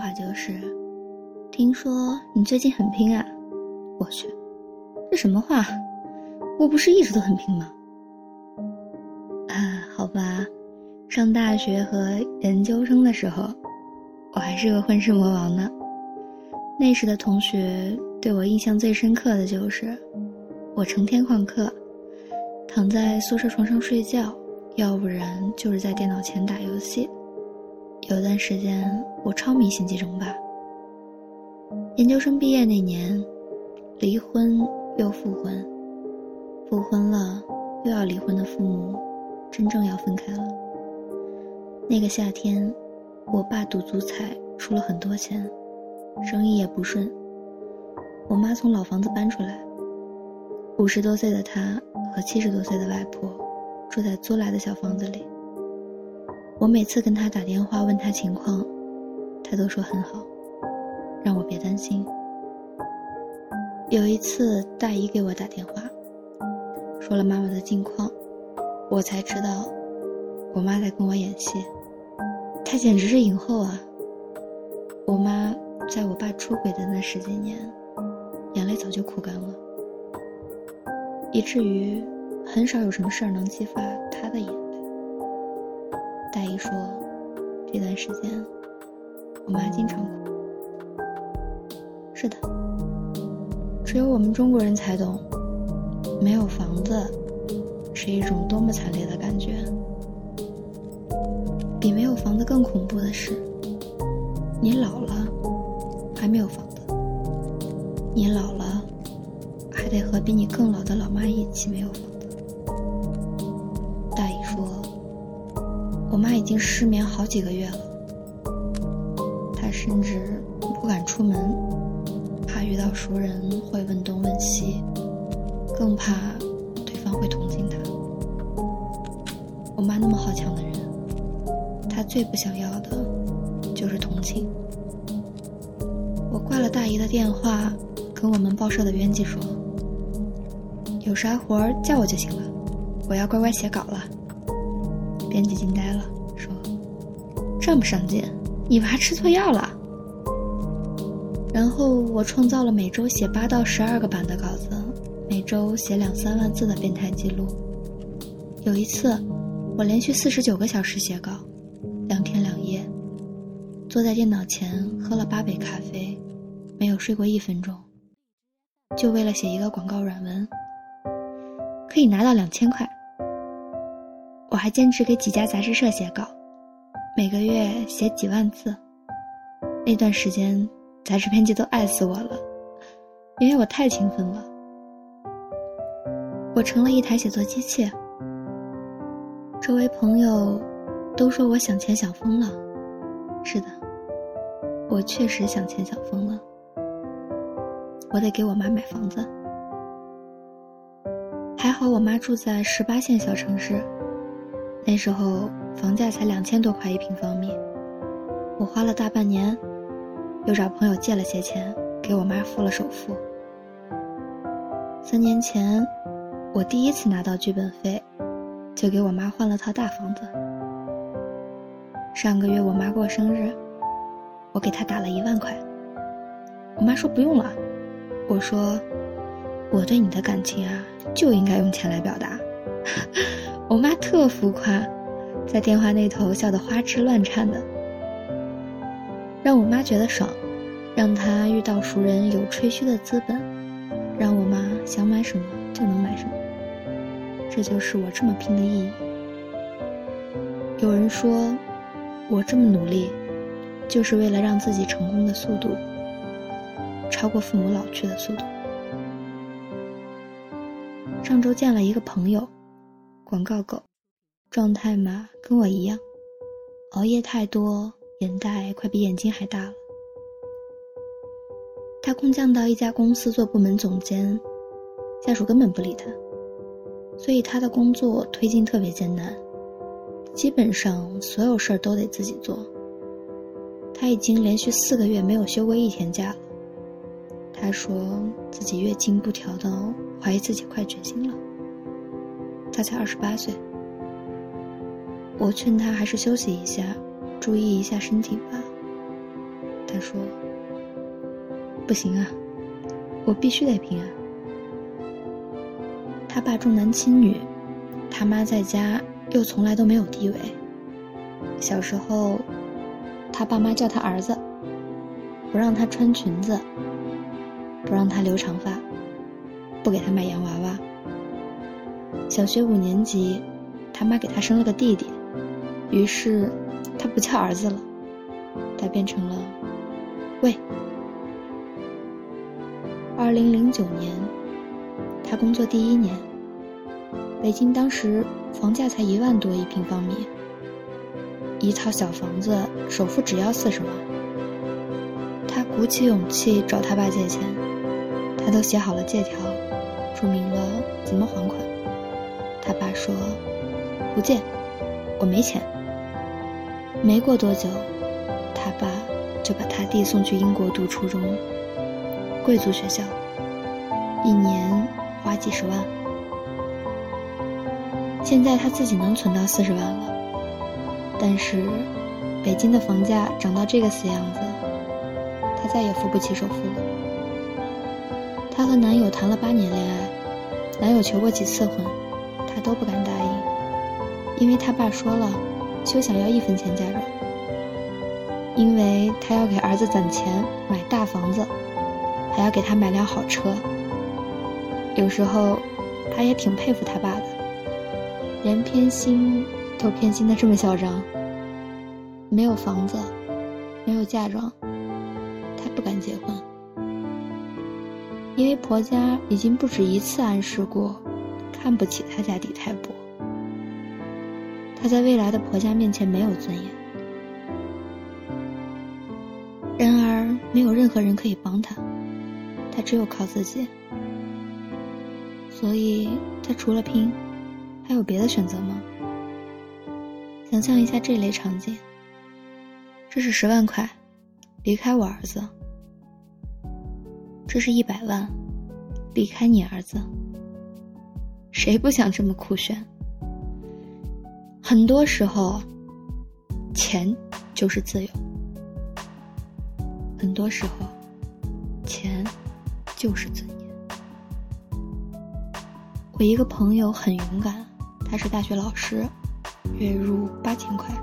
话就是：“听说你最近很拼啊？”我去，这什么话？我不是一直都很拼吗？啊，好吧，上大学和研究生的时候，我还是个混世魔王呢。那时的同学对我印象最深刻的就是，我成天旷课，躺在宿舍床上睡觉，要不然就是在电脑前打游戏。有段时间，我超迷星际争霸。研究生毕业那年，离婚又复婚，复婚了又要离婚的父母，真正要分开了。那个夏天，我爸赌足彩出了很多钱。生意也不顺，我妈从老房子搬出来。五十多岁的她和七十多岁的外婆住在租来的小房子里。我每次跟他打电话问他情况，他都说很好，让我别担心。有一次大姨给我打电话，说了妈妈的近况，我才知道，我妈在跟我演戏。她简直是影后啊！我妈。在我爸出轨的那十几年，眼泪早就哭干了，以至于很少有什么事儿能激发她的眼。大姨说，这段时间我妈经常哭。是的，只有我们中国人才懂，没有房子是一种多么惨烈的感觉。比没有房子更恐怖的是，你老了。还没有房子，你老了，还得和比你更老的老妈一起没有房我妈已经失眠好几个月了，她甚至不敢出门，怕遇到熟人会问东问西，更怕对方会同情她。我妈那么好强的人，她最不想要的，就是同情。我挂了大姨的电话，跟我们报社的编辑说：“有啥活儿叫我就行了，我要乖乖写稿了。”编辑惊呆了，说：“这么上进，你娃吃错药了？”然后我创造了每周写八到十二个版的稿子，每周写两三万字的变态记录。有一次，我连续四十九个小时写稿，两天两夜。坐在电脑前喝了八杯咖啡，没有睡过一分钟，就为了写一个广告软文，可以拿到两千块。我还兼职给几家杂志社写稿，每个月写几万字。那段时间，杂志编辑都爱死我了，因为我太勤奋了。我成了一台写作机器。周围朋友都说我想钱想疯了。是的，我确实想钱想疯了。我得给我妈买房子。还好我妈住在十八线小城市，那时候房价才两千多块一平方米。我花了大半年，又找朋友借了些钱，给我妈付了首付。三年前，我第一次拿到剧本费，就给我妈换了套大房子。上个月我妈过生日，我给她打了一万块。我妈说不用了，我说我对你的感情啊就应该用钱来表达。我妈特浮夸，在电话那头笑得花枝乱颤的，让我妈觉得爽，让她遇到熟人有吹嘘的资本，让我妈想买什么就能买什么。这就是我这么拼的意义。有人说。我这么努力，就是为了让自己成功的速度超过父母老去的速度。上周见了一个朋友，广告狗，状态嘛跟我一样，熬夜太多，眼袋快比眼睛还大了。他空降到一家公司做部门总监，下属根本不理他，所以他的工作推进特别艰难。基本上所有事儿都得自己做。他已经连续四个月没有休过一天假了。他说自己月经不调到怀疑自己快绝经了。他才二十八岁。我劝他还是休息一下，注意一下身体吧。他说：“不行啊，我必须得平安。”他爸重男轻女，他妈在家又从来都没有地位。小时候，他爸妈叫他儿子，不让他穿裙子，不让他留长发，不给他买洋娃娃。小学五年级，他妈给他生了个弟弟，于是他不叫儿子了，他变成了喂。二零零九年，他工作第一年，北京当时房价才一万多一平方米，一套小房子首付只要四十万。他鼓起勇气找他爸借钱，他都写好了借条，注明了怎么还款。他爸说：“不借，我没钱。”没过多久，他爸就把他弟送去英国读初中，贵族学校，一年花几十万。现在他自己能存到四十万了，但是北京的房价涨到这个死样子，他再也付不起首付了。她和男友谈了八年恋爱，男友求过几次婚。都不敢答应，因为他爸说了，休想要一分钱嫁妆。因为他要给儿子攒钱买大房子，还要给他买辆好车。有时候，他也挺佩服他爸的，连偏心都偏心的这么嚣张。没有房子，没有嫁妆，他不敢结婚，因为婆家已经不止一次暗示过。看不起她家底太薄，她在未来的婆家面前没有尊严。然而，没有任何人可以帮她，她只有靠自己。所以，她除了拼，还有别的选择吗？想象一下这类场景：这是十万块，离开我儿子；这是一百万，离开你儿子。谁不想这么酷炫？很多时候，钱就是自由；很多时候，钱就是尊严。我一个朋友很勇敢，他是大学老师，月入八千块。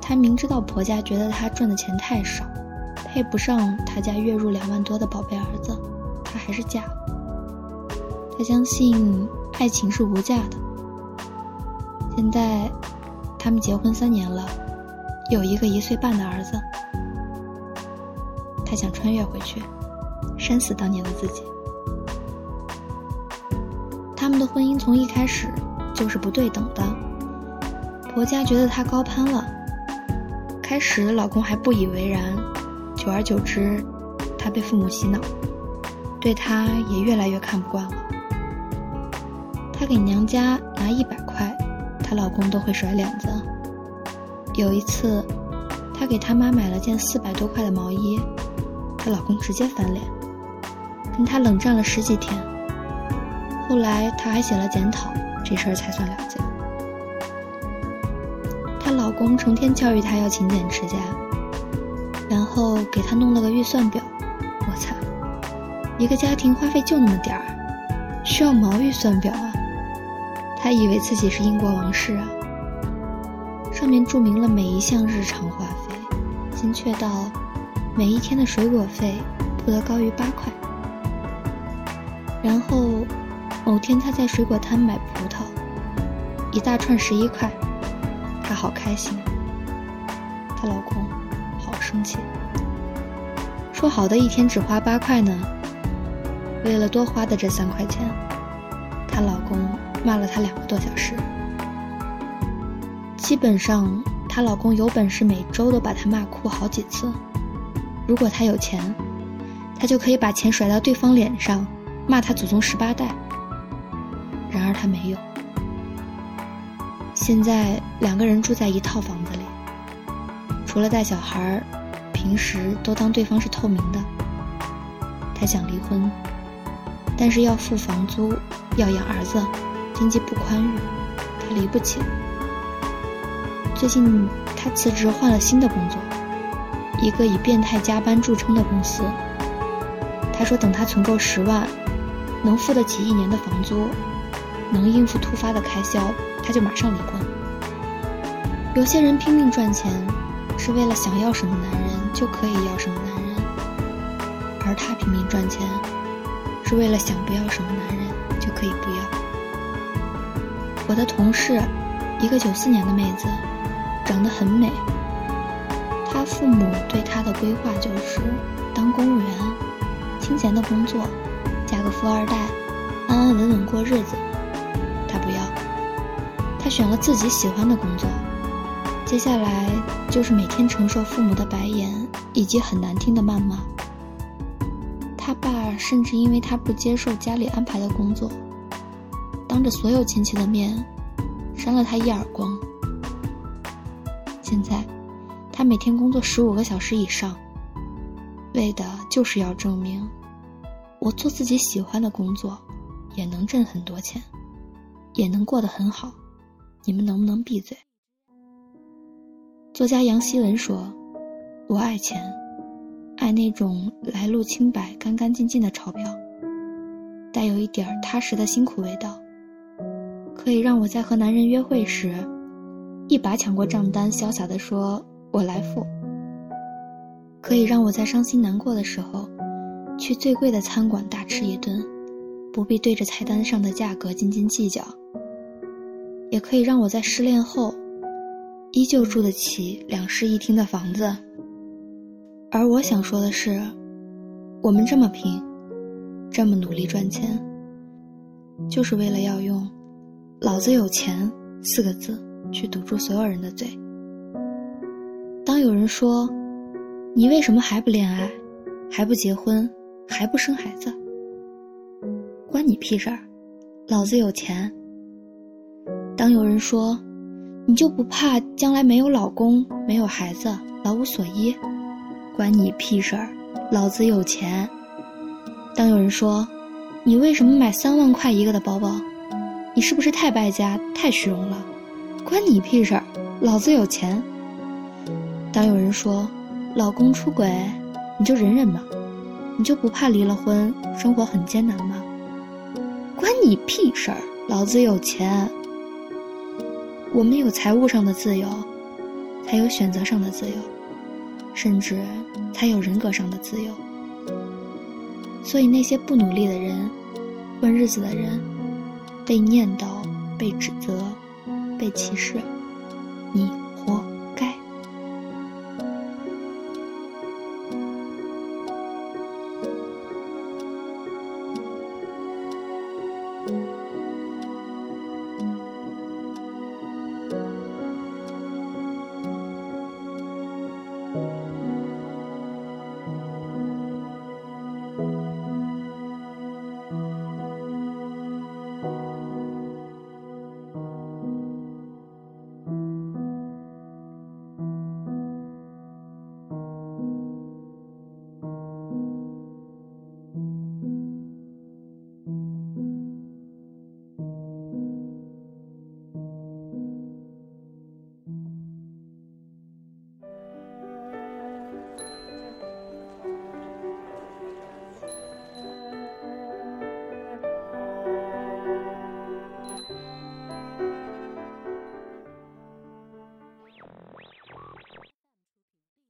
他明知道婆家觉得他赚的钱太少，配不上他家月入两万多的宝贝儿子，他还是嫁了。他相信爱情是无价的。现在，他们结婚三年了，有一个一岁半的儿子。他想穿越回去，扇死当年的自己。他们的婚姻从一开始就是不对等的。婆家觉得她高攀了，开始老公还不以为然，久而久之，他被父母洗脑，对他也越来越看不惯了。她给娘家拿一百块，她老公都会甩脸子。有一次，她给她妈买了件四百多块的毛衣，她老公直接翻脸，跟她冷战了十几天。后来她还写了检讨，这事儿才算了结。她老公成天教育她要勤俭持家，然后给她弄了个预算表。我操，一个家庭花费就那么点儿，需要毛预算表啊！他以为自己是英国王室啊，上面注明了每一项日常花费，精确到每一天的水果费不得高于八块。然后某天他在水果摊买葡萄，一大串十一块，她好开心，她老公好生气，说好的一天只花八块呢？为了多花的这三块钱，她老公。骂了她两个多小时，基本上她老公有本事每周都把她骂哭好几次。如果他有钱，他就可以把钱甩到对方脸上，骂他祖宗十八代。然而他没有。现在两个人住在一套房子里，除了带小孩平时都当对方是透明的。他想离婚，但是要付房租，要养儿子。经济不宽裕，他离不起。最近他辞职换了新的工作，一个以变态加班著称的公司。他说，等他存够十万，能付得起一年的房租，能应付突发的开销，他就马上离婚。有些人拼命赚钱，是为了想要什么男人就可以要什么男人，而他拼命赚钱，是为了想不要什么男人就可以不要。我的同事，一个九四年的妹子，长得很美。她父母对她的规划就是当公务员，清闲的工作，嫁个富二代，安安稳稳过日子。她不要，她选了自己喜欢的工作。接下来就是每天承受父母的白眼以及很难听的谩骂。他爸甚至因为他不接受家里安排的工作，当着所有亲戚的面扇了他一耳光。现在，他每天工作十五个小时以上，为的就是要证明，我做自己喜欢的工作，也能挣很多钱，也能过得很好。你们能不能闭嘴？作家杨希文说：“我爱钱，爱那种来路清白、干干净净的钞票，带有一点踏实的辛苦味道，可以让我在和男人约会时，一把抢过账单，潇洒地说‘我来付’；可以让我在伤心难过的时候，去最贵的餐馆大吃一顿，不必对着菜单上的价格斤斤计较；也可以让我在失恋后。”依旧住得起两室一厅的房子，而我想说的是，我们这么拼，这么努力赚钱，就是为了要用“老子有钱”四个字去堵住所有人的嘴。当有人说：“你为什么还不恋爱，还不结婚，还不生孩子？”关你屁事儿，老子有钱。当有人说，你就不怕将来没有老公、没有孩子、老无所依？关你屁事儿！老子有钱。当有人说，你为什么买三万块一个的包包？你是不是太败家、太虚荣了？关你屁事儿！老子有钱。当有人说，老公出轨，你就忍忍吧？你就不怕离了婚生活很艰难吗？关你屁事儿！老子有钱。我们有财务上的自由，才有选择上的自由，甚至才有人格上的自由。所以那些不努力的人，混日子的人，被念叨、被指责、被歧视，你。